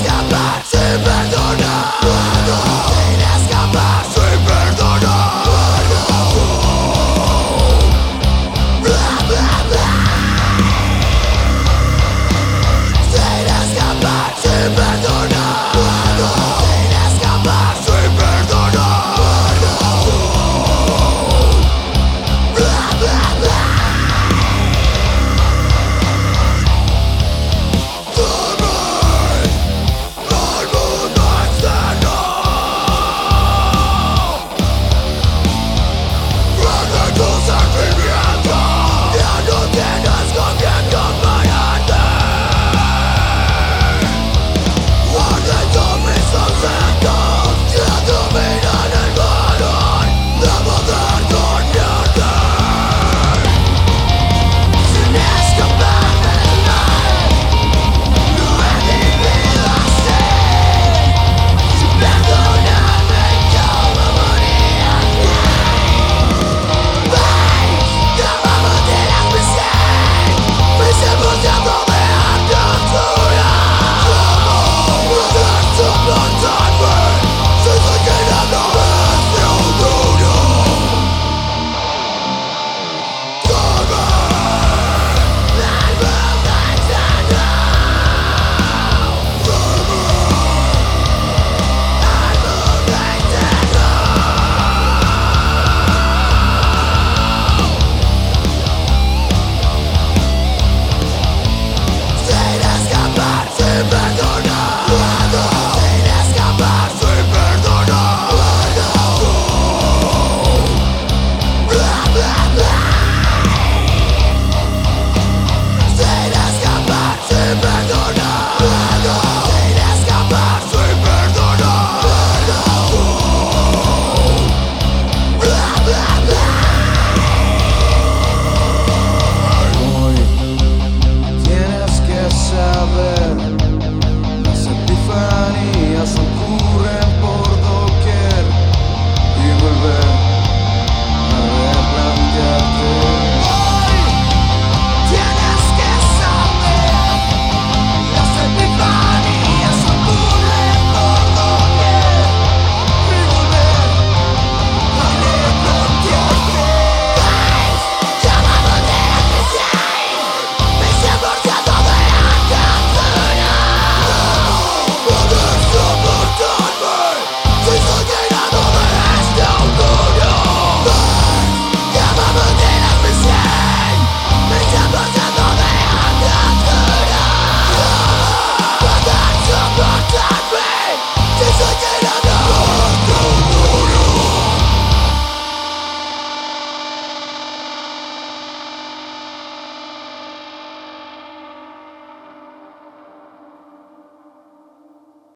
escapar sin perdón